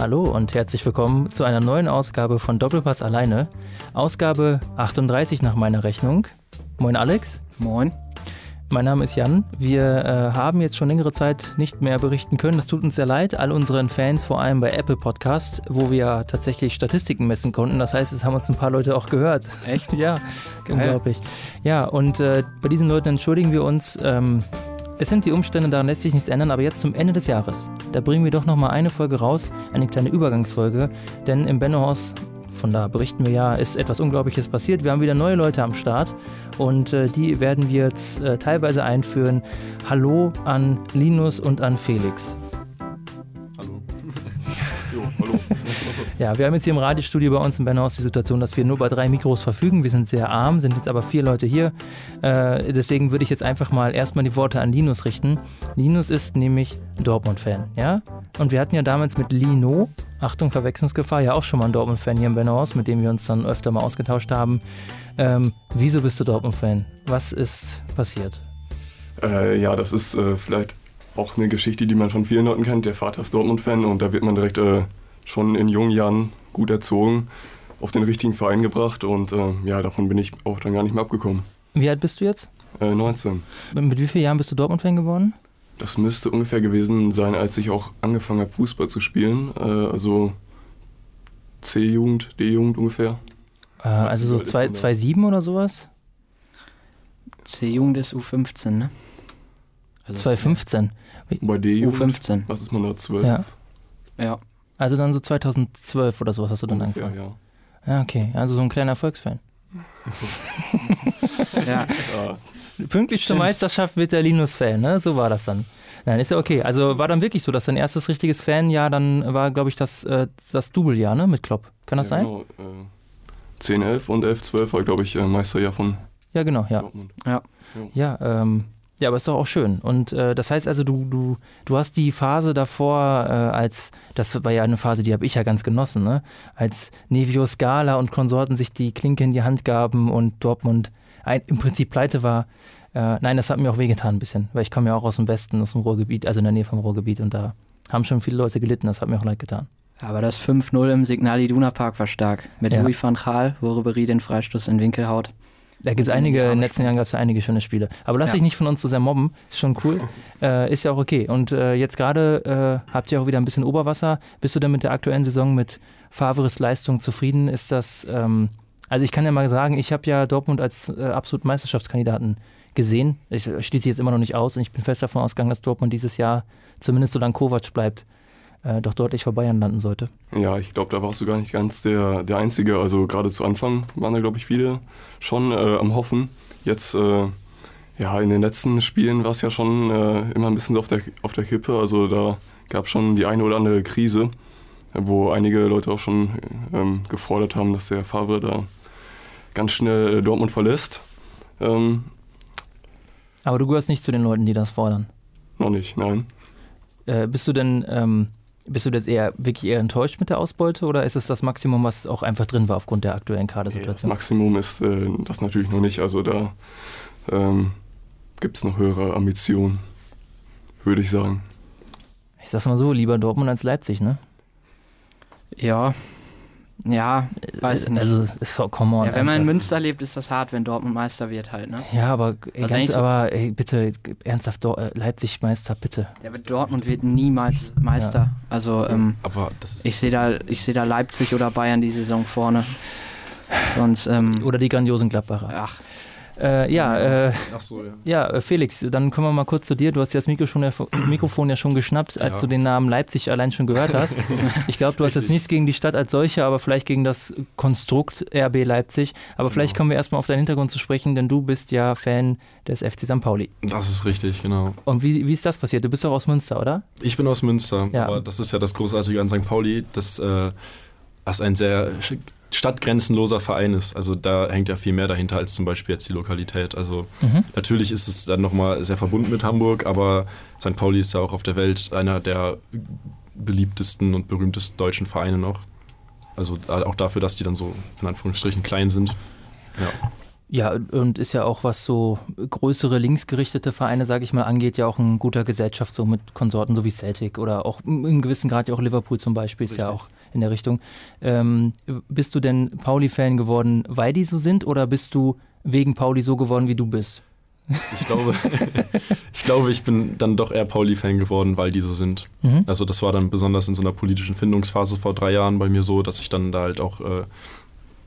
Hallo und herzlich willkommen zu einer neuen Ausgabe von Doppelpass alleine. Ausgabe 38 nach meiner Rechnung. Moin Alex. Moin. Mein Name ist Jan. Wir äh, haben jetzt schon längere Zeit nicht mehr berichten können. Das tut uns sehr leid, all unseren Fans, vor allem bei Apple Podcast, wo wir tatsächlich Statistiken messen konnten. Das heißt, es haben uns ein paar Leute auch gehört. Echt? ja, unglaublich. Ja, und äh, bei diesen Leuten entschuldigen wir uns. Ähm, es sind die Umstände, daran lässt sich nichts ändern, aber jetzt zum Ende des Jahres, da bringen wir doch nochmal eine Folge raus, eine kleine Übergangsfolge, denn im Bennohaus, von da berichten wir ja, ist etwas Unglaubliches passiert. Wir haben wieder neue Leute am Start und äh, die werden wir jetzt äh, teilweise einführen. Hallo an Linus und an Felix. Hallo. jo, hallo. Ja, wir haben jetzt hier im Radiostudio bei uns im Bennerhaus die Situation, dass wir nur bei drei Mikros verfügen. Wir sind sehr arm, sind jetzt aber vier Leute hier. Äh, deswegen würde ich jetzt einfach mal erstmal die Worte an Linus richten. Linus ist nämlich Dortmund-Fan, ja? Und wir hatten ja damals mit Lino, Achtung, Verwechslungsgefahr, ja auch schon mal einen Dortmund-Fan hier im Bennerhaus, mit dem wir uns dann öfter mal ausgetauscht haben. Ähm, wieso bist du Dortmund-Fan? Was ist passiert? Äh, ja, das ist äh, vielleicht auch eine Geschichte, die man von vielen Leuten kennt. Der Vater ist Dortmund-Fan und da wird man direkt äh, schon in jungen Jahren gut erzogen, auf den richtigen Verein gebracht und äh, ja, davon bin ich auch dann gar nicht mehr abgekommen. Wie alt bist du jetzt? Äh, 19. Mit wie vielen Jahren bist du Dortmund-Fan geworden? Das müsste ungefähr gewesen sein, als ich auch angefangen habe, Fußball zu spielen. Äh, also C-Jugend, D-Jugend ungefähr. Äh, also so 2,7 oder sowas? C-Jugend ist U15, ne? Also 2015. Bei D-Jugend? U15. Was ist man da, 12? Ja. Ja. Also dann so 2012 oder sowas hast du dann ungefähr, angefangen? Ja. ja, okay. Also so ein kleiner Erfolgsfan. ja. ja. Pünktlich zur Stimmt. Meisterschaft wird der Linus-Fan, ne? So war das dann. Nein, ist ja okay. Also war dann wirklich so, dass dein erstes richtiges Fanjahr dann war, glaube ich, das, äh, das Doublejahr, ne? Mit Klopp. Kann das ja, sein? Genau. Äh, 10, 11 und 11, 12 war, glaube ich, äh, Meisterjahr von Ja, genau, ja. Dortmund. Ja. Ja, ähm, ja, aber ist doch auch schön. Und äh, das heißt also, du, du, du hast die Phase davor, äh, als, das war ja eine Phase, die habe ich ja ganz genossen, ne? Als Nevio Scala und Konsorten sich die Klinke in die Hand gaben und Dortmund ein, im Prinzip pleite war. Äh, nein, das hat mir auch wehgetan ein bisschen, weil ich komme ja auch aus dem Westen, aus dem Ruhrgebiet, also in der Nähe vom Ruhrgebiet und da haben schon viele Leute gelitten, das hat mir auch leid getan. Aber das 5-0 im Signal Iduna Park war stark. Mit Ja. Louis van Gaal, wo Ribery den Freistoß in Winkel haut. Da gibt es einige, in den letzten Jahren gab es einige schöne Spiele. Aber lass Ja. dich nicht von uns so sehr mobben, ist schon cool. äh, ist ja auch okay. Und äh, jetzt gerade äh, habt ihr auch wieder ein bisschen Oberwasser. Bist du denn mit der aktuellen Saison mit Favres Leistung zufrieden? Ist das, ähm, also ich kann ja mal sagen, ich habe ja Dortmund als äh, absoluten Meisterschaftskandidaten gesehen. Ich äh, schließe jetzt immer noch nicht aus und ich bin fest davon ausgegangen, dass Dortmund dieses Jahr, zumindest solange Kovac bleibt, äh, doch deutlich vor Bayern landen sollte. Ja, ich glaube, da warst du gar nicht ganz der, der Einzige. Also gerade zu Anfang waren da, glaube ich, viele schon äh, am Hoffen. Jetzt, äh, ja, in den letzten Spielen war es ja schon äh, immer ein bisschen auf der, auf der Kippe. Also da gab es schon die eine oder andere Krise, wo einige Leute auch schon ähm, gefordert haben, dass der Favre da ganz schnell äh, Dortmund verlässt. Ähm, Aber du gehörst nicht zu den Leuten, die das fordern. noch nicht, nein. Äh, bist du denn, ähm, bist du jetzt eher wirklich eher enttäuscht mit der Ausbeute oder ist es das Maximum, was auch einfach drin war aufgrund der aktuellen Nee, das Kadersituation? Maximum ist äh, das natürlich noch nicht. Also da ähm, gibt es noch höhere Ambitionen, würde ich sagen. ich sag's mal so, lieber Dortmund als Leipzig, ne? Ja. Ja, weiß ich nicht. Also, so, come on. ja, wenn man in. Münster lebt, ist das hart, wenn Dortmund Meister wird halt, ne? Ja, aber ey, Also ganz, aber ey, bitte, ernsthaft, Dor äh, Leipzig Meister, bitte. Ja, aber Dortmund wird niemals Meister. Also, ähm, Aber das ist. ich sehe da, ich sehe da Leipzig oder Bayern die Saison vorne. Sonst, ähm, Oder die grandiosen Gladbacher. ach, Äh, ja, äh, Ach so, ja. ja, äh, Felix, dann kommen wir mal kurz zu dir. Du hast ja das Mikro schon, Mikrofon ja schon geschnappt, als Ja. du den Namen Leipzig allein schon gehört hast. Ich glaube, du hast jetzt Richtig. nichts gegen die Stadt als solche, aber vielleicht gegen das Konstrukt RB Leipzig. Aber vielleicht Genau. kommen wir erstmal auf deinen Hintergrund zu sprechen, denn du bist ja Fan des FC St. Pauli. Das ist richtig, genau. Und wie, wie ist das passiert? Du bist doch aus Münster, oder? Ich bin aus Münster, Ja. aber das ist ja das Großartige an St. Pauli, dass äh, das ein sehr stadtgrenzenloser Verein ist. Also da hängt ja viel mehr dahinter als zum Beispiel jetzt die Lokalität. Also Mhm. natürlich ist es dann nochmal sehr verbunden mit Hamburg, aber St. Pauli ist ja auch auf der Welt einer der beliebtesten und berühmtesten deutschen Vereine noch. Also auch dafür, dass die dann so in Anführungsstrichen klein sind. Ja. Ja, und ist ja auch, was so größere linksgerichtete Vereine, sage ich mal, angeht, ja auch ein guter Gesellschaft, so mit Konsorten so wie Celtic oder auch in gewissem Grad ja auch Liverpool zum Beispiel, ist ja auch in der Richtung. Ähm, bist du denn Pauli-Fan geworden, weil die so sind oder bist du wegen Pauli so geworden, wie du bist? Ich glaube, ich glaube, ich bin dann doch eher Pauli-Fan geworden, weil die so sind. Mhm. Also das war dann besonders in so einer politischen Findungsphase vor drei Jahren bei mir so, dass ich dann da halt auch äh,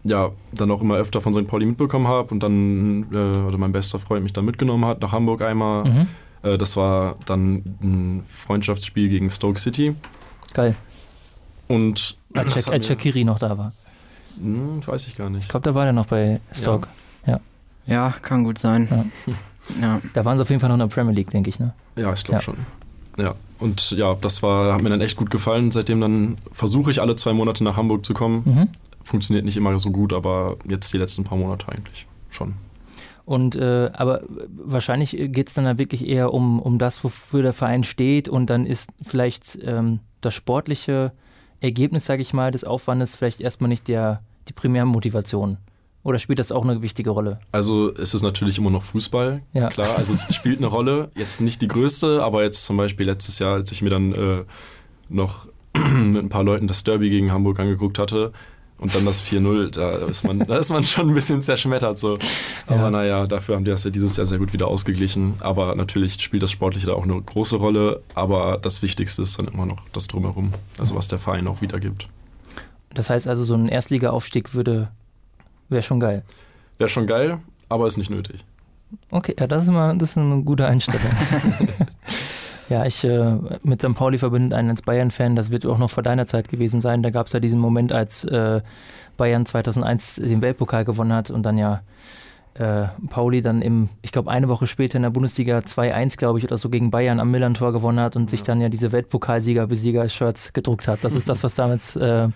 ja, dann auch immer öfter von St. Pauli mitbekommen habe und dann, äh, oder mein bester Freund mich dann mitgenommen hat nach Hamburg einmal. Mhm. Äh, das war dann ein Freundschaftsspiel gegen Stoke City. Geil. Und als Shakiri noch da war. Hm, weiß ich gar nicht. Ich glaube, da war der noch bei Stoke. Ja, ja. ja kann gut sein. Ja. ja. Da waren sie auf jeden Fall noch in der Premier League, denke ich, ne? Ja, ich glaube schon. Ja, und ja, das war, hat mir dann echt gut gefallen. Seitdem dann versuche ich alle zwei Monate nach Hamburg zu kommen. Mhm funktioniert nicht immer so gut, aber jetzt die letzten paar Monate eigentlich schon. Und äh, aber wahrscheinlich geht es dann da wirklich eher um, um das, wofür der Verein steht und dann ist vielleicht ähm, das sportliche Ergebnis, sage ich mal, des Aufwandes vielleicht erstmal nicht der, die Primärmotivation. Oder spielt das auch eine wichtige Rolle? Also es ist natürlich immer noch Fußball, ja. klar. Also es spielt eine Rolle. Jetzt nicht die größte, aber jetzt zum Beispiel letztes Jahr, als ich mir dann äh, noch mit ein paar Leuten das Derby gegen Hamburg angeguckt hatte, und dann das 4-0, da ist man, da ist man schon ein bisschen zerschmettert. So. Aber ja. naja, dafür haben die das ja dieses Jahr sehr gut wieder ausgeglichen. Aber natürlich spielt das Sportliche da auch eine große Rolle. Aber das Wichtigste ist dann immer noch das Drumherum, also was der Verein auch wiedergibt. Das heißt also, so ein Erstliga-Aufstieg würde, wäre schon geil. Wäre schon geil, aber ist nicht nötig. Okay, ja, das ist, immer, das ist eine gute Einstellung. Ja, ich äh, mit St. Pauli verbindet einen als Bayern-Fan. Das wird auch noch vor deiner Zeit gewesen sein. Da gab es ja diesen Moment, als äh, Bayern 2001 den Weltpokal gewonnen hat und dann ja äh, Pauli dann im, ich glaube, eine Woche später in der Bundesliga 2-1, glaube ich, oder so gegen Bayern am Millantor gewonnen hat und ja. sich dann ja diese Weltpokalsieger-Besieger-Shirts gedruckt hat. Das ist das, was damals äh,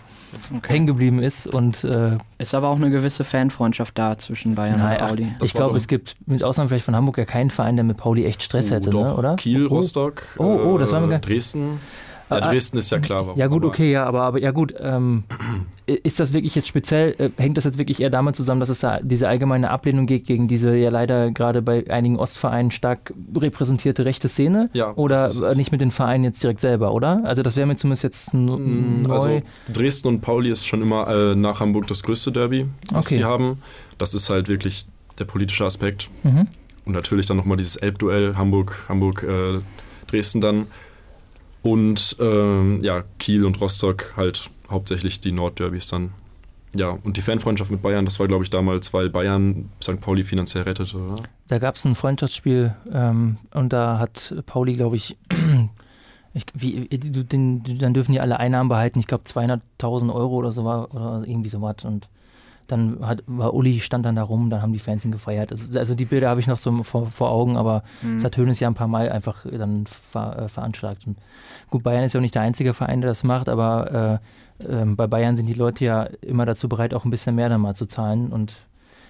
okay. hängen geblieben ist. Und, äh, ist aber auch eine gewisse Fanfreundschaft da zwischen Bayern naja, und Pauli. ich glaube, es gibt mit Ausnahme vielleicht von Hamburg ja keinen Verein, der mit Pauli echt Stress oh, hätte, doch. ne, oder? Kiel, oh. Rostock, oh, oh, das war mir äh, Dresden. Ja, ah, Dresden ist ja klar. Warum, ja gut, okay, ja, aber, aber ja gut. Ähm, ist das wirklich jetzt speziell, äh, hängt das jetzt wirklich eher damit zusammen, dass es da diese allgemeine Ablehnung gibt gegen diese ja leider gerade bei einigen Ostvereinen stark repräsentierte rechte Szene? Ja. Oder nicht mit den Vereinen jetzt direkt selber, oder? Also das wäre mir zumindest jetzt mm, neu. Also Dresden und Pauli ist schon immer äh, nach Hamburg das größte Derby, was okay. sie haben. Das ist halt wirklich der politische Aspekt. Mhm. Und natürlich dann nochmal dieses Elbduell Hamburg, Hamburg, äh, Dresden dann. Und ähm, ja, Kiel und Rostock halt hauptsächlich die Nordderbys dann. Ja, und die Fanfreundschaft mit Bayern, das war, glaube ich, damals, weil Bayern St. Pauli finanziell rettete, oder? Da gab es ein Freundschaftsspiel ähm, und da hat Pauli, glaube ich, ich wie, den, dann dürfen die alle Einnahmen behalten, ich glaube 200.000 Euro oder so war, oder irgendwie so was und dann hat, war Uli, stand dann da rum, dann haben die Fans ihn gefeiert. Also, also die Bilder habe ich noch so vor, vor Augen, aber mhm. es hat Hönes ja ein paar Mal einfach dann ver, äh, veranschlagt. Und gut, Bayern ist ja auch nicht der einzige Verein, der das macht, aber äh, äh, bei Bayern sind die Leute ja immer dazu bereit, auch ein bisschen mehr dann mal zu zahlen. Und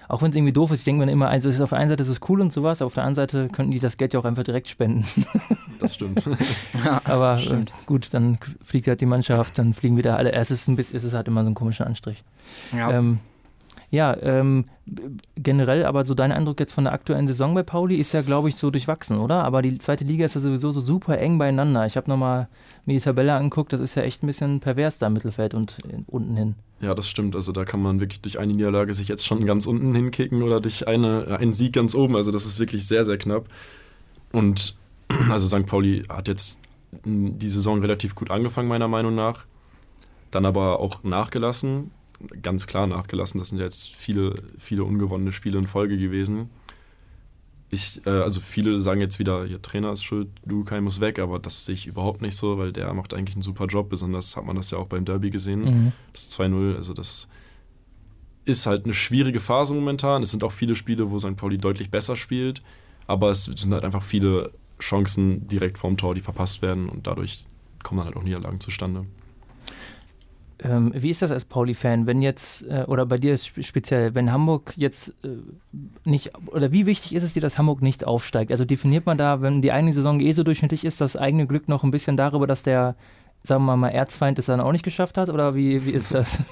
auch wenn es irgendwie doof ist, ich denke mir immer, also es ist auf der einen Seite ist es cool und sowas, aber auf der anderen Seite könnten die das Geld ja auch einfach direkt spenden. Das stimmt. ja, aber äh, stimmt. Äh, gut, dann fliegt halt die Mannschaft, dann fliegen wieder alle. Es ist, ein bisschen, es ist halt immer so ein komischer Anstrich. Ja. Ähm, ja, ähm, generell aber so dein Eindruck jetzt von der aktuellen Saison bei Pauli ist ja, glaube ich, so durchwachsen, oder? Aber die zweite Liga ist ja sowieso so super eng beieinander. Ich habe nochmal mir die Tabelle angeguckt, das ist ja echt ein bisschen pervers da im Mittelfeld und unten hin. Ja, das stimmt. Also da kann man wirklich durch eine Niederlage sich jetzt schon ganz unten hinkicken oder durch eine, einen Sieg ganz oben. Also das ist wirklich sehr, sehr knapp. Und also St. Pauli hat jetzt die Saison relativ gut angefangen, meiner Meinung nach. Dann aber auch nachgelassen ganz klar nachgelassen. Das sind ja jetzt viele, viele ungewonnene Spiele in Folge gewesen. Ich, äh, also viele sagen jetzt wieder, ihr Trainer ist schuld, Lukai muss weg, aber das sehe ich überhaupt nicht so, weil der macht eigentlich einen super Job. Besonders hat man das ja auch beim Derby gesehen. Mhm. Das 2-0, also das ist halt eine schwierige Phase momentan. Es sind auch viele Spiele, wo St. Pauli deutlich besser spielt, aber es sind halt einfach viele Chancen direkt vorm Tor, die verpasst werden und dadurch kommen dann halt auch Niederlagen zustande. Ähm, wie ist das als Pauli-Fan, wenn jetzt, äh, oder bei dir speziell, wenn Hamburg jetzt äh, nicht, oder wie wichtig ist es dir, dass Hamburg nicht aufsteigt? Also definiert man da, wenn die eigene Saison eh so durchschnittlich ist, das eigene Glück noch ein bisschen darüber, dass der, sagen wir mal, Erzfeind es dann auch nicht geschafft hat? Oder wie, wie ist das?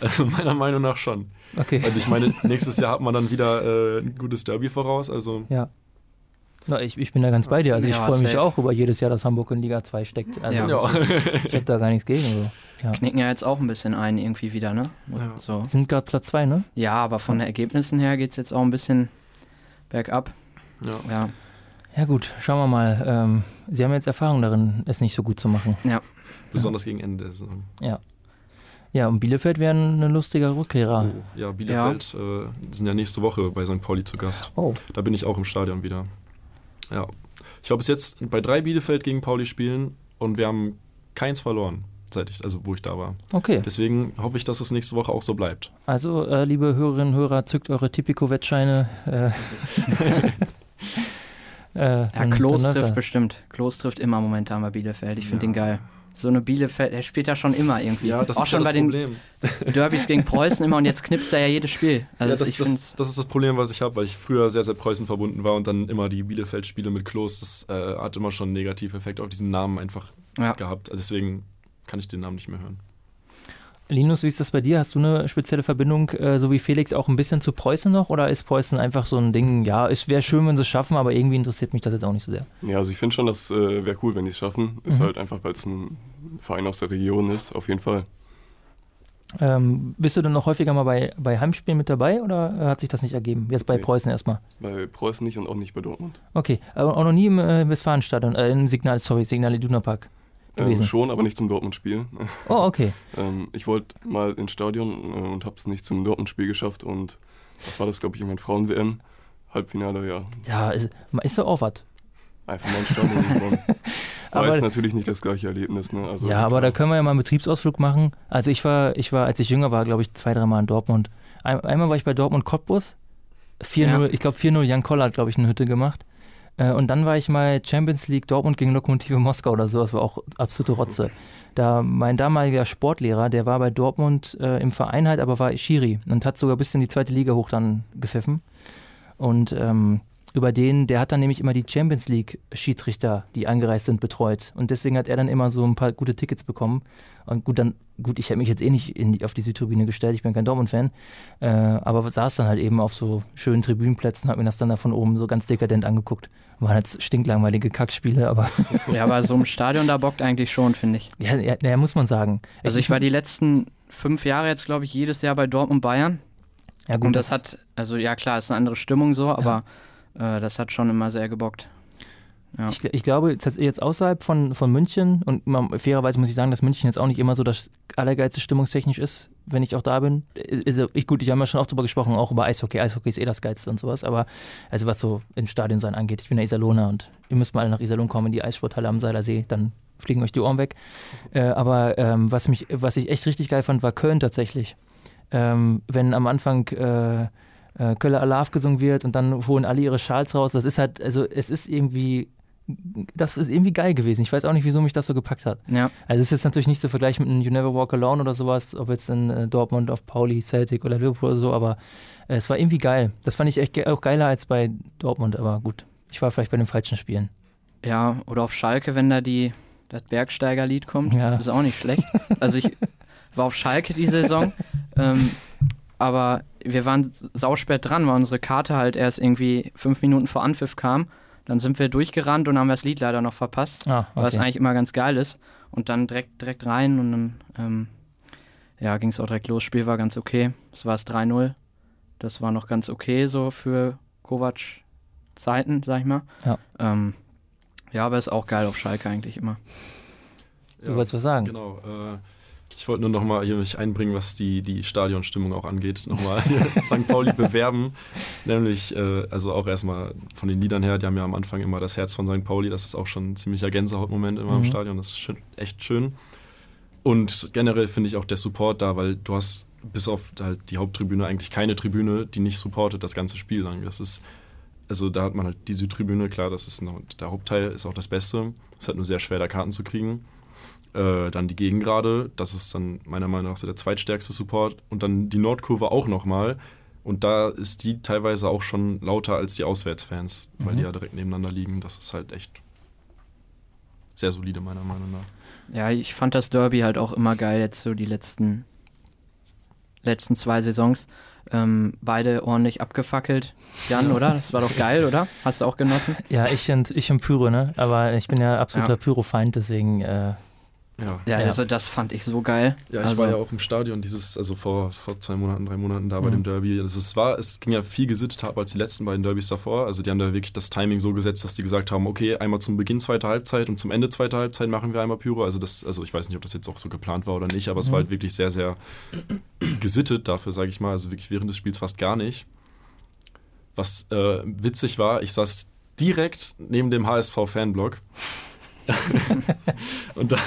Also meiner Meinung nach schon. Okay. Und ich meine, nächstes Jahr hat man dann wieder äh, ein gutes Derby voraus. Also Ja. Na, ich, ich bin da ganz bei dir. Also ich Ja, freue mich safe. auch über jedes Jahr, dass Hamburg in Liga 2 steckt. Also Ja. ja. ich habe da gar nichts gegen. So. Ja. Knicken ja jetzt auch ein bisschen ein irgendwie wieder, ne? Ja. So. Sind gerade Platz 2, ne? Ja, aber von den Ergebnissen her geht es jetzt auch ein bisschen bergab. ja. Ja, Ja gut, schauen wir mal. Ähm, Sie haben jetzt Erfahrung darin, es nicht so gut zu machen. Besonders gegen Ende der Saison. Ja, und Bielefeld wären eine lustige Rückkehrer. Oh, ja, Bielefeld äh, sind ja nächste Woche bei St. Pauli zu Gast. Oh, Da bin ich auch im Stadion wieder. Ja. Ich habe bis jetzt bei drei Bielefeld gegen Pauli spielen und wir haben keins verloren, seit ich, also wo ich da war. okay. Deswegen hoffe ich, dass es nächste Woche auch so bleibt. Also, äh, liebe Hörerinnen und Hörer, zückt eure Tipico-Wettscheine. Äh, äh, ja Klos dann läuft trifft das. bestimmt. Klos trifft immer momentan bei Bielefeld. Ich finde Ja. den geil. So eine Bielefeld, er spielt da schon immer irgendwie. Ja, das auch ist schon ja bei das den Problem. Derbys gegen Preußen immer und jetzt knipst er ja jedes Spiel. Also ja, das, ich das, das ist das Problem, was ich habe, weil ich früher sehr, sehr Preußen verbunden war und dann immer die Bielefeld-Spiele mit Klos, das äh, hat immer schon einen Negativeffekt auf diesen Namen einfach Ja. gehabt. Also deswegen kann ich den Namen nicht mehr hören. Linus, wie ist das bei dir? Hast du eine spezielle Verbindung, äh, so wie Felix, auch ein bisschen zu Preußen noch? Oder ist Preußen einfach so ein Ding, ja, es wäre schön, wenn sie es schaffen, aber irgendwie interessiert mich das jetzt auch nicht so sehr. Ja, also ich finde schon, das äh, wäre cool, wenn die es schaffen. Ist Mhm. halt einfach, weil es ein Verein aus der Region ist, auf jeden Fall. Ähm, bist du denn noch häufiger mal bei, bei Heimspielen mit dabei oder äh, hat sich das nicht ergeben? Jetzt bei Nee. Preußen erstmal. Bei Preußen nicht und auch nicht bei Dortmund. Okay, aber auch noch nie im äh, Westfalenstadion, äh, im Signal, sorry, Signal Iduna Park Ähm, gewesen. schon, aber nicht zum Dortmund-Spiel. oh, okay. ähm, ich wollte mal ins Stadion äh, und habe es nicht zum Dortmund-Spiel geschafft. Und was war das, glaube ich, irgendwann Frauen-WM? Halbfinale, ja. Ja, ist, ist doch auch was. Einfach mal ins Stadion gekommen. Aber ist natürlich nicht das gleiche Erlebnis. Ne? Also, ja, aber da können wir ja mal einen Betriebsausflug machen. Also ich war, ich war, als ich jünger war, glaube ich, zwei, dreimal in Dortmund. Ein, einmal war ich bei Dortmund Cottbus. 4-0, Ja. ich glaube 4-0, Jan Koller hat, glaube ich, eine Hütte gemacht. Äh, und dann war ich mal Champions League Dortmund gegen Lokomotive Moskau oder so, das war auch absolute Rotze. Da mein damaliger Sportlehrer, der war bei Dortmund äh, im Verein halt, aber war Schiri und hat sogar bis in die zweite Liga hoch dann gepfiffen. Und ähm, über den, der hat dann nämlich immer die Champions League Schiedsrichter, die angereist sind, betreut. Und deswegen hat er dann immer so ein paar gute Tickets bekommen. Und gut, dann, gut, ich hätte mich jetzt eh nicht die, auf die Südtribüne gestellt, ich bin kein Dortmund-Fan, äh, aber saß dann halt eben auf so schönen Tribünenplätzen, hab mir das dann da von oben so ganz dekadent angeguckt. Waren jetzt stinklangweilige Kackspiele, aber Ja, aber so im Stadion, da bockt eigentlich schon, finde ich. ja, ja, ja, muss man sagen. Also ich war die letzten fünf Jahre jetzt, glaube ich, jedes Jahr bei Dortmund Bayern. ja, gut, und das hat, also ja klar, ist eine andere Stimmung so, aber äh, das hat schon immer sehr gebockt. Ja. Ich, ich glaube, jetzt, außerhalb von, von München, und man, fairerweise muss ich sagen, dass München jetzt auch nicht immer so das allergeilste stimmungstechnisch ist, wenn ich auch da bin. Also ich, gut, ich habe ja schon oft drüber gesprochen, auch über Eishockey. Eishockey ist eh das Geilste und sowas, aber also was so im Stadion sein angeht. Ich bin ja Iserlohner und ihr müsst mal alle nach Iserlohn kommen, in die Eissporthalle am Seiler See, dann fliegen euch die Ohren weg. Äh, aber ähm, was, mich, was ich echt richtig geil fand, war Köln tatsächlich. Ähm, wenn am Anfang äh, äh, Köller Alarv gesungen wird und dann holen alle ihre Schals raus, das ist halt, also es ist irgendwie das ist irgendwie geil gewesen. Ich weiß auch nicht, wieso mich das so gepackt hat. ja. Also es ist jetzt natürlich nicht zu vergleichen mit einem You Never Walk Alone oder sowas, ob jetzt in äh, Dortmund, auf Pauli, Celtic oder Liverpool oder so, aber äh, es war irgendwie geil. Das fand ich echt ge auch geiler als bei Dortmund, aber gut. Ich war vielleicht bei den falschen Spielen. Ja, oder auf Schalke, wenn da die, das Bergsteigerlied kommt, Ja. ist auch nicht schlecht. Also ich war auf Schalke die Saison, ähm, aber wir waren sauspät dran, weil unsere Karte halt erst irgendwie fünf Minuten vor Anpfiff kam. Dann sind wir durchgerannt und haben das Lied leider noch verpasst, Ah, was okay. eigentlich immer ganz geil ist. Und dann direkt, direkt rein und dann ähm, ja, ging es auch direkt los. Spiel war ganz okay. Es war es 3-0. Das war noch ganz okay so für Kovac Zeiten, sag ich mal. Ja. Ähm, ja, aber ist auch geil auf Schalke eigentlich immer. Du wolltest was sagen? Genau. Äh, ich wollte nur noch mal hier mich einbringen, was die, die Stadionstimmung auch angeht. Nochmal St. Pauli bewerben. Nämlich, äh, also auch erstmal von den Liedern her, die haben ja am Anfang immer das Herz von St. Pauli. Das ist auch schon ein ziemlicher Gänsehautmoment immer Mhm. im Stadion. Das ist schön, echt schön. Und generell finde ich auch der Support da, weil du hast bis auf halt die Haupttribüne eigentlich keine Tribüne, die nicht supportet das ganze Spiel lang. Das ist, also da hat man halt die Südtribüne, klar, das ist noch, der Hauptteil ist auch das Beste. Es ist halt nur sehr schwer, da Karten zu kriegen. Äh, dann die Gegengrade, das ist dann meiner Meinung nach so der zweitstärkste Support. Und dann die Nordkurve auch nochmal. Und da ist die teilweise auch schon lauter als die Auswärtsfans, weil Mhm. die ja direkt nebeneinander liegen. Das ist halt echt sehr solide, meiner Meinung nach. Ja, ich fand das Derby halt auch immer geil, jetzt so die letzten letzten zwei Saisons. Ähm, beide ordentlich abgefackelt. Jan, oder? Das war doch geil, oder? Hast du auch genossen? Ja, ich und, ich und Pyro, ne? Aber ich bin ja absoluter Ja. Pyro-Feind, deswegen äh. Ja, Ja. also das fand ich so geil. Ja, ich also, war ja auch im Stadion dieses, also vor, vor zwei Monaten, drei Monaten da bei Mhm. dem Derby. Also es war, es ging ja viel gesittet ab als die letzten beiden Derbys davor. Also die haben da wirklich das Timing so gesetzt, dass die gesagt haben, okay, einmal zum Beginn zweiter Halbzeit und zum Ende zweiter Halbzeit machen wir einmal Pyro. Also das, also ich weiß nicht, ob das jetzt auch so geplant war oder nicht, aber es Mhm. war halt wirklich sehr, sehr gesittet dafür, sage ich mal. Also wirklich während des Spiels fast gar nicht. Was äh, witzig war, ich saß direkt neben dem HSV-Fanblock. und da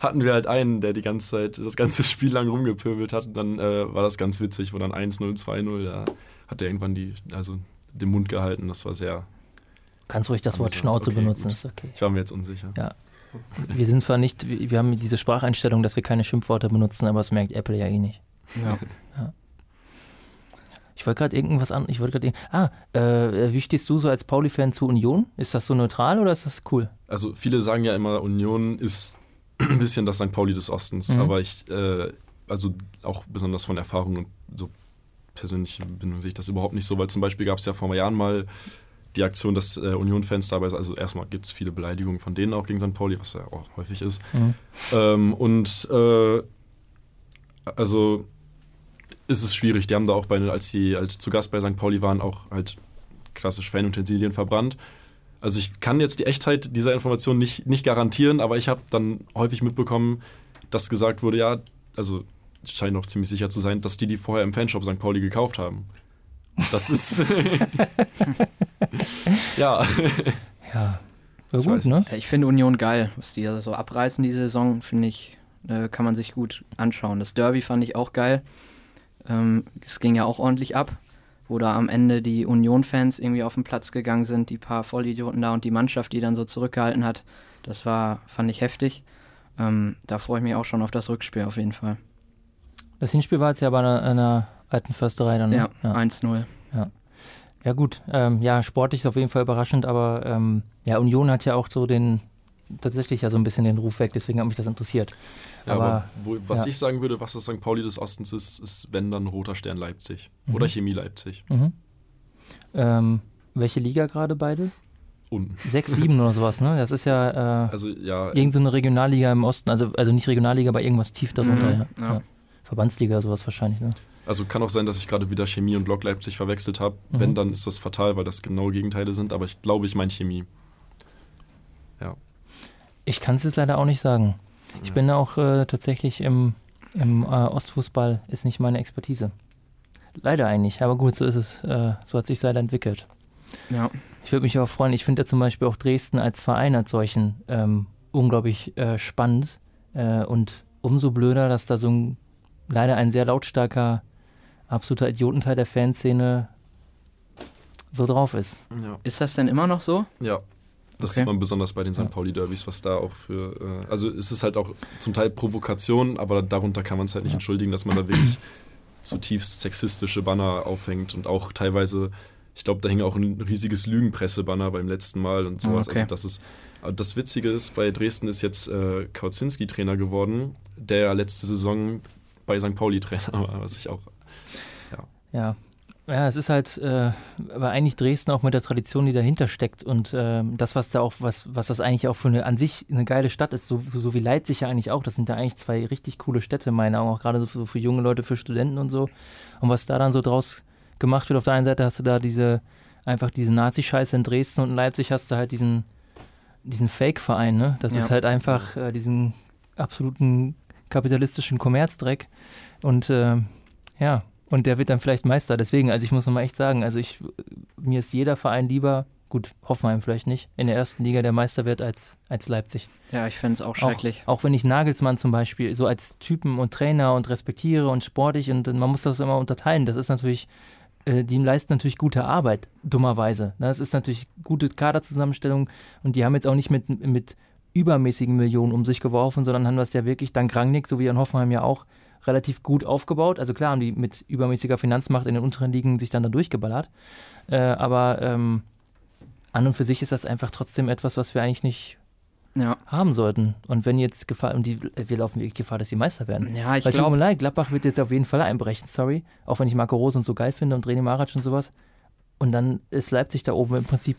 hatten wir halt einen, der die ganze Zeit, das ganze Spiel lang rumgepöbelt hat. Und dann äh, war das ganz witzig, wo dann 1-0, 2-0, da hat er irgendwann die, also den Mund gehalten. Das war sehr, kannst ruhig das Wort Schnauze okay, benutzen, gut. ist okay. ich war mir jetzt unsicher. Ja. Wir sind zwar nicht, wir wir haben diese Spracheinstellung, dass wir keine Schimpfworte benutzen, aber das merkt Apple ja eh nicht. ja. Ich wollte gerade irgendwas an, ich wollte gerade, ah, äh, wie stehst du so als Pauli-Fan zu Union? Ist das so neutral oder ist das cool? Also viele sagen ja immer, Union ist ein bisschen das St. Pauli des Ostens, Mhm. aber ich, äh, also auch besonders von Erfahrung und so persönlich bin, sehe ich das überhaupt nicht so, weil zum Beispiel gab es ja vor Jahren mal die Aktion, dass äh, Union-Fans dabei sind. Also erstmal gibt es viele Beleidigungen von denen auch gegen St. Pauli, was ja auch häufig ist. Mhm. Ähm, und äh, also ist es schwierig. Die haben da auch bei, als die als zu Gast bei St. Pauli waren, auch halt klassisch Fanutensilien verbrannt. Also ich kann jetzt die Echtheit dieser Information nicht, nicht garantieren, aber ich habe dann häufig mitbekommen, dass gesagt wurde, ja, also es scheint auch ziemlich sicher zu sein, dass die die vorher im Fanshop St. Pauli gekauft haben. Das ist ja, Ja. War Ich gut, weiß ne? Ich finde Union geil, was die da so abreißen diese Saison, finde ich, äh, kann man sich gut anschauen. Das Derby fand ich auch geil. Ähm, Es ging ja auch ordentlich ab, wo da am Ende die Union-Fans irgendwie auf den Platz gegangen sind, die paar Vollidioten da und die Mannschaft, die dann so zurückgehalten hat. Das war, fand ich heftig. Ähm, da freue ich mich auch schon auf das Rückspiel auf jeden Fall. Das Hinspiel war jetzt ja bei einer, einer alten Försterei dann, ne? Ja, 1-0. Ja gut, ähm, ja, sportlich ist auf jeden Fall überraschend, aber ähm, ja, Union hat ja auch so den, tatsächlich ja so ein bisschen den Ruf weg, deswegen hat mich das interessiert. Ja, aber, Aber, wo, was ja. ich sagen würde, was das St. Pauli des Ostens ist, ist, wenn dann Roter Stern Leipzig Mhm. oder Chemie Leipzig. Mhm. Ähm, welche Liga gerade beide? Unten. 6, 7 oder sowas, ne? Das ist ja äh, Also ja, irgend so eine Regionalliga im Osten, also, also nicht Regionalliga, aber irgendwas tief darunter, Mhm, ja. ja. ja. Verbandsliga, sowas wahrscheinlich, ne? also kann auch sein, dass ich gerade wieder Chemie und Lok Leipzig verwechselt habe. Mhm. Wenn, dann ist das fatal, weil das genaue Gegenteile sind, aber ich glaube, ich meine Chemie. Ich kann es jetzt leider auch nicht sagen. Ich bin auch äh, tatsächlich im, im äh, Ostfußball, ist nicht meine Expertise. Leider eigentlich, aber gut, so ist es, äh, so hat sich leider entwickelt. Ja. Ich würde mich auch freuen, ich finde ja zum Beispiel auch Dresden als Verein als solchen ähm, unglaublich äh, spannend äh, und umso blöder, dass da so ein leider ein sehr lautstarker, absoluter Idiotenteil der Fanszene so drauf ist. Ja. Ist das denn immer noch so? Ja. Das Okay. sieht man besonders bei den St. Pauli-Derbys, was da auch für. Äh, also es ist halt auch zum Teil Provokation, aber darunter kann man es halt nicht Ja. entschuldigen, dass man da wirklich zutiefst sexistische Banner aufhängt und auch teilweise, ich glaube, da hing auch ein riesiges Lügenpresse-Banner beim letzten Mal und sowas. Okay. Also das ist. aber Das Witzige ist, bei Dresden ist jetzt äh, Kautzinski Trainer geworden, der ja letzte Saison bei St. Pauli Trainer war, was ich auch. Ja. Ja, es ist halt, äh, aber eigentlich Dresden auch mit der Tradition, die dahinter steckt und ähm, das, was da auch, was, was das eigentlich auch für eine an sich eine geile Stadt ist, so, so, so wie Leipzig ja eigentlich auch. Das sind ja eigentlich zwei richtig coole Städte, in meinen Augen, auch gerade so für, für junge Leute, für Studenten und so. Und was da dann so draus gemacht wird, auf der einen Seite hast du da diese, einfach diese Nazi-Scheiße in Dresden und in Leipzig hast du halt diesen, diesen Fake-Verein, ne? Das Ja. ist halt einfach äh, diesen absoluten kapitalistischen Kommerzdreck und ähm, ja, und der wird dann vielleicht Meister. Deswegen, also ich muss nochmal echt sagen, also ich, mir ist jeder Verein lieber, gut, Hoffenheim vielleicht nicht, in der ersten Liga der Meister wird als, als Leipzig. Ja, ich fände es auch schrecklich. Auch, auch wenn ich Nagelsmann zum Beispiel so als Typen und Trainer und respektiere und sportlich und, man muss das immer unterteilen. Das ist natürlich, äh, die leisten natürlich gute Arbeit, dummerweise. Ne? Das ist natürlich gute Kaderzusammenstellung und die haben jetzt auch nicht mit, mit übermäßigen Millionen um sich geworfen, sondern haben das ja wirklich dank Rangnick, so wie in Hoffenheim ja auch, relativ gut aufgebaut. Also klar haben die mit übermäßiger Finanzmacht in den unteren Ligen sich dann da durchgeballert. Äh, aber ähm, an und für sich ist das einfach trotzdem etwas, was wir eigentlich nicht Ja. haben sollten. Und wenn jetzt Gefahr, und die, wir laufen wirklich Gefahr, dass sie Meister werden. Ja, ich Weil tut mir leid, Gladbach wird jetzt auf jeden Fall einbrechen, sorry. Auch wenn ich Marco Rose und so geil finde und René Marac und sowas. Und dann ist Leipzig da oben im Prinzip.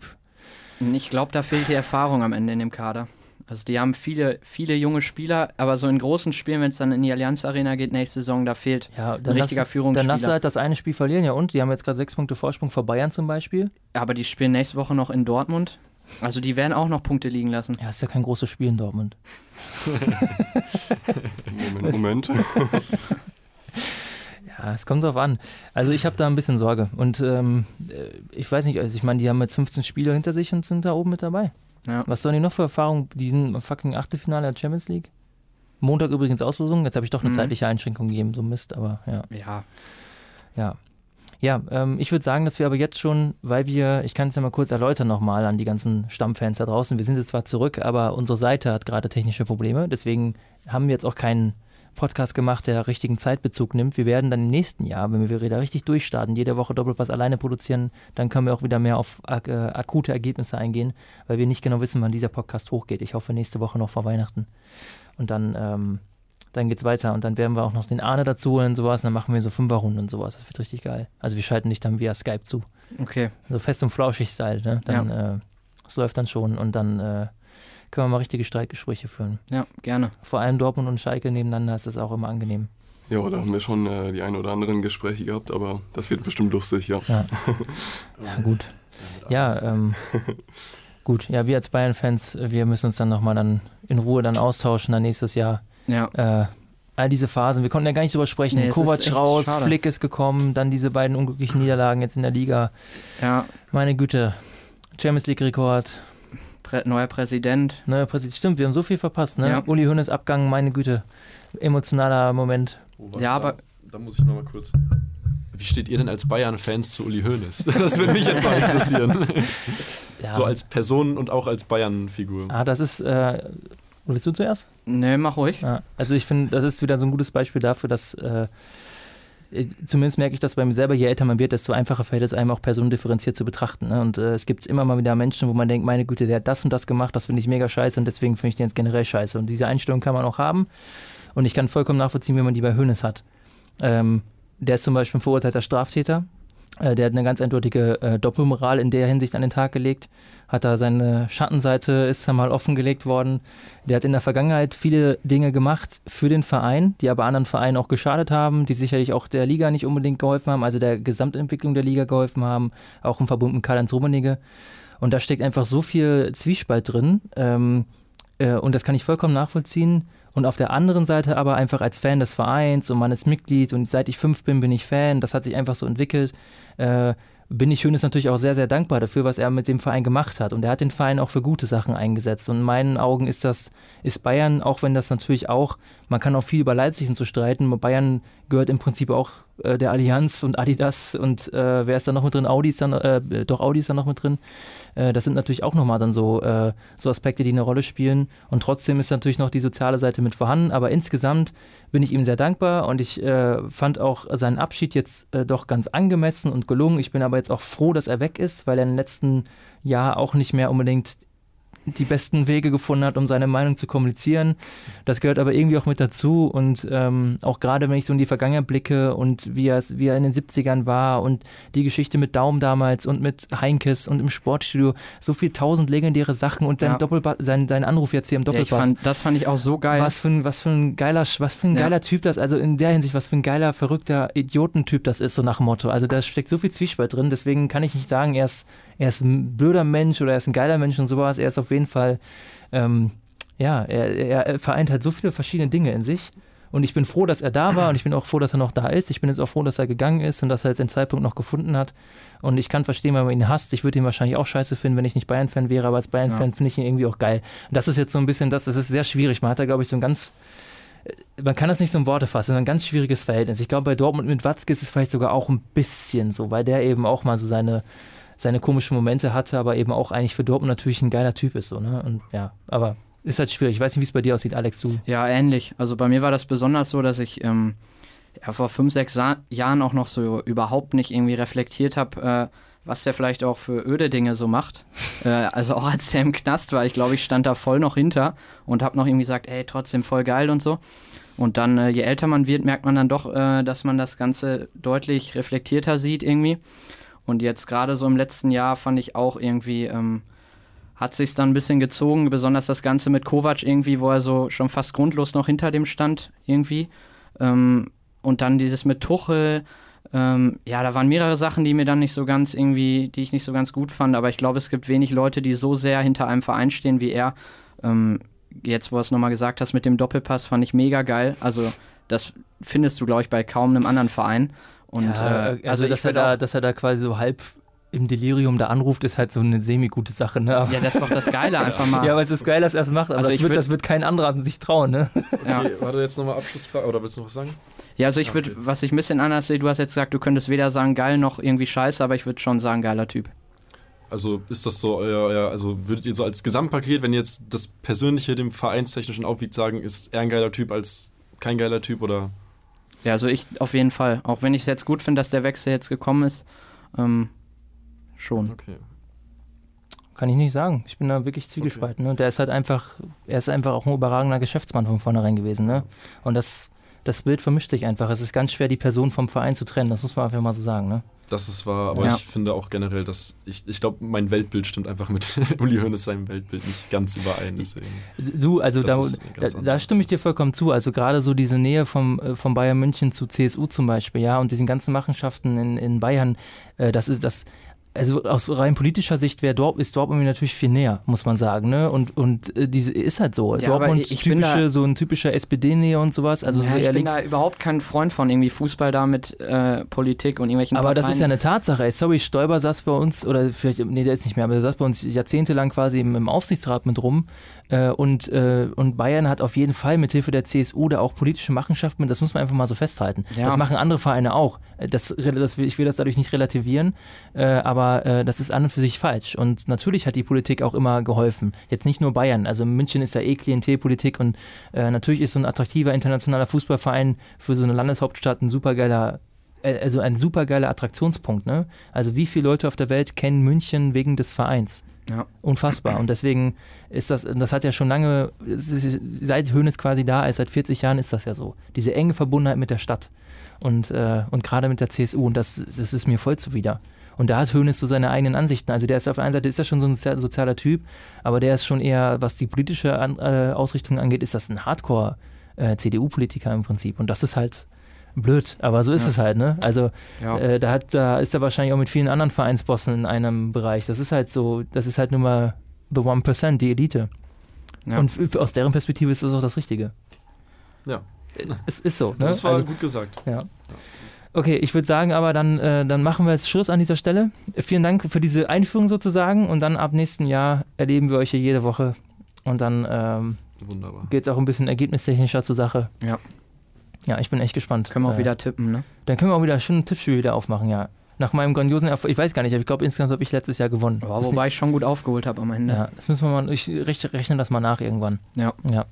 ich glaube, da fehlt die Erfahrung am Ende in dem Kader. Also die haben viele, viele junge Spieler, aber so in großen Spielen, wenn es dann in die Allianz Arena geht nächste Saison, da fehlt Ja, ein richtiger lass, Führungsspieler. dann lass halt das eine Spiel verlieren, ja und? Die haben jetzt gerade sechs Punkte Vorsprung vor Bayern zum Beispiel. aber die spielen nächste Woche noch in Dortmund. Also die werden auch noch Punkte liegen lassen. Ja, ist ja kein großes Spiel in Dortmund. Moment, Moment. Ja, es kommt drauf an. Also ich habe da ein bisschen Sorge. Und ähm, äh, ich weiß nicht, also ich meine, die haben jetzt 15 Spiele hinter sich und sind da oben mit dabei. Ja. Was sollen die noch für Erfahrungen? Die sind im fucking Achtelfinale der Champions League. Montag übrigens Auslosung. Jetzt habe ich doch eine Mhm. zeitliche Einschränkung gegeben, so Mist, aber ja. Ja, Ja, ja ähm, ich würde sagen, dass wir aber jetzt schon, weil wir, ich kann es ja mal kurz erläutern nochmal an die ganzen Stammfans da draußen, wir sind jetzt zwar zurück, aber unsere Seite hat gerade technische Probleme, deswegen haben wir jetzt auch keinen Podcast gemacht, der richtigen Zeitbezug nimmt. Wir werden dann im nächsten Jahr, wenn wir wieder richtig durchstarten, jede Woche Doppelpass alleine produzieren, dann können wir auch wieder mehr auf ak äh, akute Ergebnisse eingehen, weil wir nicht genau wissen, wann dieser Podcast hochgeht. Ich hoffe nächste Woche noch vor Weihnachten. Und dann, ähm, dann geht's weiter und dann werden wir auch noch den Arne dazu und sowas und dann machen wir so Fünferrunden und sowas. Das wird richtig geil. Also wir schalten dich dann via Skype zu. okay. So fest und flauschig-Style, ne? Dann, äh, das läuft dann schon und dann äh, können wir mal richtige Streitgespräche führen. Ja, gerne. Vor allem Dortmund und Schalke nebeneinander ist das auch immer angenehm. Ja, da haben wir schon äh, die ein oder anderen Gespräche gehabt, aber das wird bestimmt lustig, ja. Ja, ja gut. Ja, ähm, gut. Ja, wir als Bayern-Fans, wir müssen uns dann nochmal dann in Ruhe dann austauschen dann nächstes Jahr. Ja, Äh, all diese Phasen, wir konnten ja gar nicht drüber sprechen. Nee, Kovac raus, schade. Flick ist gekommen, dann diese beiden unglücklichen Niederlagen jetzt in der Liga. ja. Meine Güte. Champions League-Rekord, Prä neuer Präsident. neuer Präsident. Stimmt, wir haben so viel verpasst, ne? Ja. Uli Hoeneß Abgang, meine Güte. Emotionaler Moment. Oh, warte, Ja, da, aber- Da muss ich nochmal kurz. Wie steht ihr denn als Bayern-Fans zu Uli Hoeneß? Das würde mich jetzt mal interessieren. Ja. So als Person und auch als Bayern-Figur. ah, das ist. Äh, willst du zuerst? Ne, mach ruhig. Ja, also ich finde, das ist wieder so ein gutes Beispiel dafür, dass äh, zumindest merke ich das bei mir selber, je älter man wird, desto einfacher fällt es einem auch personendifferenziert zu betrachten. Ne? Und äh, es gibt immer mal wieder Menschen, wo man denkt, meine Güte, der hat das und das gemacht, das finde ich mega scheiße und deswegen finde ich den jetzt generell scheiße. Und diese Einstellung kann man auch haben. Und ich kann vollkommen nachvollziehen, wie man die bei Hönes hat. Ähm, der ist zum Beispiel ein verurteilter Straftäter. Äh, der hat eine ganz eindeutige äh, Doppelmoral in der Hinsicht an den Tag gelegt. Hat da seine Schattenseite, ist da mal offengelegt worden. Der hat in der Vergangenheit viele Dinge gemacht für den Verein, die aber anderen Vereinen auch geschadet haben, die sicherlich auch der Liga nicht unbedingt geholfen haben, also der Gesamtentwicklung der Liga geholfen haben, auch im Verbund mit Karl-Heinz Rummenigge. Und da steckt einfach so viel Zwiespalt drin ähm, äh, und das kann ich vollkommen nachvollziehen. Und auf der anderen Seite aber einfach als Fan des Vereins und man ist Mitglied und seit ich fünf bin, bin ich Fan. Das hat sich einfach so entwickelt. Äh, bin ich Hönes natürlich auch sehr, sehr dankbar dafür, was er mit dem Verein gemacht hat. Und er hat den Verein auch für gute Sachen eingesetzt. Und in meinen Augen ist das, ist Bayern, auch wenn das natürlich auch, man kann auch viel über Leipzig und streiten, Bayern gehört im Prinzip auch äh, der Allianz und Adidas und äh, wer ist da noch mit drin? Audi ist dann, äh, doch Audi ist da noch mit drin. Äh, das sind natürlich auch nochmal dann so, äh, so Aspekte, die eine Rolle spielen. Und trotzdem ist natürlich noch die soziale Seite mit vorhanden. Aber insgesamt bin ich ihm sehr dankbar und ich äh, fand auch seinen Abschied jetzt äh, doch ganz angemessen und gelungen. Ich bin aber jetzt auch froh, dass er weg ist, weil er im letzten Jahr auch nicht mehr unbedingt die besten Wege gefunden hat, um seine Meinung zu kommunizieren. Das gehört aber irgendwie auch mit dazu und ähm, auch gerade wenn ich so in die Vergangenheit blicke und wie er, wie er in den 70ern war und die Geschichte mit Daum damals und mit Heinkes und im Sportstudio, so viel tausend legendäre Sachen und sein, Ja. Sein, sein Anruf jetzt hier im Ja, Doppelpass. fand, das fand ich auch so geil. Was für ein, was für ein geiler, was für ein Ja. geiler Typ das, also in der Hinsicht, was für ein geiler, verrückter Idiotentyp das ist, so nach dem Motto. Also da steckt so viel Zwiespalt drin, deswegen kann ich nicht sagen, er ist, er ist ein blöder Mensch oder er ist ein geiler Mensch und sowas. Er ist auf jeden Fall, ähm, ja, er, er vereint halt so viele verschiedene Dinge in sich. Und ich bin froh, dass er da war und ich bin auch froh, dass er noch da ist. Ich bin jetzt auch froh, dass er gegangen ist und dass er jetzt den Zeitpunkt noch gefunden hat. Und ich kann verstehen, wenn man ihn hasst. Ich würde ihn wahrscheinlich auch scheiße finden, wenn ich nicht Bayern-Fan wäre, aber als Bayern-Fan Ja. finde ich ihn irgendwie auch geil. Und das ist jetzt so ein bisschen das, das ist sehr schwierig. Man hat da, glaube ich, so ein ganz, äh, man kann das nicht so in Worte fassen, ein ganz schwieriges Verhältnis. Ich glaube, bei Dortmund mit Watzke ist es vielleicht sogar auch ein bisschen so, weil der eben auch mal so seine, seine komischen Momente hatte, aber eben auch eigentlich für Dortmund natürlich ein geiler Typ ist. So, ne? Und ja, aber ist halt schwierig. Ich weiß nicht, wie es bei dir aussieht, Alex, du. Ja, ähnlich. Also bei mir war das besonders so, dass ich ähm, ja, vor fünf, sechs Sa Jahren auch noch so überhaupt nicht irgendwie reflektiert habe, äh, was der vielleicht auch für öde Dinge so macht. Äh, also auch als der im Knast war, ich glaube, ich stand da voll noch hinter und habe noch irgendwie gesagt, ey, trotzdem voll geil und so. Und dann, äh, je älter man wird, merkt man dann doch, äh, dass man das Ganze deutlich reflektierter sieht irgendwie. Und jetzt gerade so im letzten Jahr fand ich auch irgendwie, ähm, hat sich dann ein bisschen gezogen, besonders das Ganze mit Kovac irgendwie, wo er so schon fast grundlos noch hinter dem stand irgendwie. Ähm, und dann dieses mit Tuchel, ähm, ja, da waren mehrere Sachen, die mir dann nicht so ganz irgendwie, die ich nicht so ganz gut fand, aber ich glaube, es gibt wenig Leute, die so sehr hinter einem Verein stehen wie er. Ähm, jetzt, wo du es nochmal gesagt hast mit dem Doppelpass, fand ich mega geil. Also, das findest du, glaube ich, bei kaum einem anderen Verein. Und, ja, äh, also, dass, er da, dass er da quasi so halb im Delirium da anruft, ist halt so eine semi-gute Sache. Ne? Aber ja, das ist doch das Geile einfach mal. ja, aber es ist geil, dass er es macht, aber also das, wird, das wird kein anderer sich trauen. Ne? Ja. Okay, warte jetzt nochmal Abschlussfrage, oder willst du noch was sagen? Ja, also ich würde, okay. was ich ein bisschen anders sehe, du hast jetzt gesagt, du könntest weder sagen geil noch irgendwie scheiße, aber ich würde schon sagen geiler Typ. Also ist das so euer, euer, also würdet ihr so als Gesamtpaket, wenn jetzt das Persönliche dem Vereinstechnischen aufwiegt, sagen, ist er ein geiler Typ als kein geiler Typ oder? Ja, also ich auf jeden Fall. Auch wenn ich es jetzt gut finde, dass der Wechsel jetzt gekommen ist, ähm, schon. Okay. Kann ich nicht sagen. Ich bin da wirklich zwiegespalten. Okay. Ne? Der ist halt einfach, er ist einfach auch ein überragender Geschäftsmann von vornherein gewesen. Ne? Und das, das Bild vermischt sich einfach. Es ist ganz schwer, die Person vom Verein zu trennen. Das muss man einfach mal so sagen. Ne? Das ist wahr, aber ja. ich finde auch generell, dass ich, ich glaube, mein Weltbild stimmt einfach mit Uli Hoeneß seinem Weltbild nicht ganz überein. Deswegen. Du, also da, da, da, stimme ich dir vollkommen zu. Also gerade so diese Nähe vom, äh, vom Bayern München zu CSU zum Beispiel, ja, und diesen ganzen Machenschaften in, in Bayern, äh, das ist das also aus rein politischer Sicht wäre Dort, ist Dortmund mir natürlich viel näher, muss man sagen. Ne? Und, und äh, diese ist halt so. Ja, Dortmund typische, so ein typischer SPD-Nähe und sowas. Also ja, so ich bin da überhaupt kein Freund von irgendwie Fußball da mit äh, Politik und irgendwelchen Aber Parteien. das ist ja eine Tatsache. Ey, sorry, Stoiber saß bei uns, oder vielleicht, nee, der ist nicht mehr, aber der saß bei uns jahrzehntelang quasi im, im Aufsichtsrat mit rum. Äh, und, äh, und Bayern hat auf jeden Fall mit Hilfe der CSU da auch politische Machenschaften. Das muss man einfach mal so festhalten. Ja. Das machen andere Vereine auch. Äh, das, das, ich will das dadurch nicht relativieren, aber das ist an und für sich falsch. Und natürlich hat die Politik auch immer geholfen. Jetzt nicht nur Bayern. Also München ist ja eh Klientelpolitik und natürlich ist so ein attraktiver internationaler Fußballverein für so eine Landeshauptstadt ein supergeiler also ein supergeiler Attraktionspunkt. Ne? Also wie viele Leute auf der Welt kennen München wegen des Vereins? Ja. Unfassbar. Und deswegen ist das, das hat ja schon lange, seit Hönes quasi da ist, seit 40 Jahren ist das ja so. Diese enge Verbundenheit mit der Stadt und, äh, und gerade mit der CSU. Und das, das ist mir voll zuwider. Und da hat Hönes so seine eigenen Ansichten. Also der ist auf der einen Seite ist er schon so ein sozialer Typ, aber der ist schon eher, was die politische An äh, Ausrichtung angeht, ist das ein Hardcore-CDU-Politiker äh, im Prinzip. Und das ist halt blöd, aber so ist ja. es halt, ne? Also ja. äh, da, hat, da ist er wahrscheinlich auch mit vielen anderen Vereinsbossen in einem Bereich. Das ist halt so, das ist halt nur mal the one percent, die Elite. Ja. Und aus deren Perspektive ist das auch das Richtige. Ja. Es ist so. Ne? Das war also, gut gesagt. Ja. Okay, ich würde sagen, aber dann, äh, dann machen wir jetzt Schluss an dieser Stelle. Vielen Dank für diese Einführung sozusagen und dann ab nächstem Jahr erleben wir euch hier jede Woche und dann ähm, geht es auch ein bisschen ergebnistechnischer zur Sache. Ja. Ja, ich bin echt gespannt. Können wir auch äh, wieder tippen, ne? Dann können wir auch wieder schön ein Tippspiel wieder aufmachen, ja. Nach meinem grandiosen Erfolg, ich weiß gar nicht, ich glaube insgesamt habe ich letztes Jahr gewonnen. Aber wobei ich schon gut aufgeholt habe am Ende. Ja, das müssen wir mal, ich rechne das mal nach irgendwann. Ja. Ja.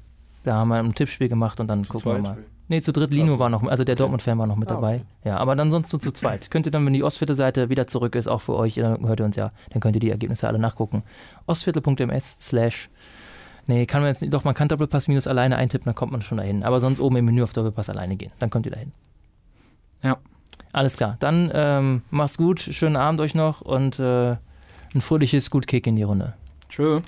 Da haben wir ein Tippspiel gemacht und dann zu gucken wir mal. Nee, zu dritt Lino war noch, also der okay. Dortmund-Fan war noch mit ah, dabei. Okay. Ja, aber dann sonst nur zu zweit. Könnt ihr dann, wenn die Ostviertel-Seite wieder zurück ist, auch für euch, dann hört ihr uns ja, dann könnt ihr die Ergebnisse alle nachgucken. ostviertel.ms slash Nee, kann man jetzt nicht, doch, man kann Doppelpass minus alleine eintippen, dann kommt man schon dahin. Aber sonst oben im Menü auf Doppelpass alleine gehen, dann kommt ihr dahin. Ja. Alles klar, dann ähm, macht's gut, schönen Abend euch noch und äh, ein fröhliches Gut Kick in die Runde. Tschö.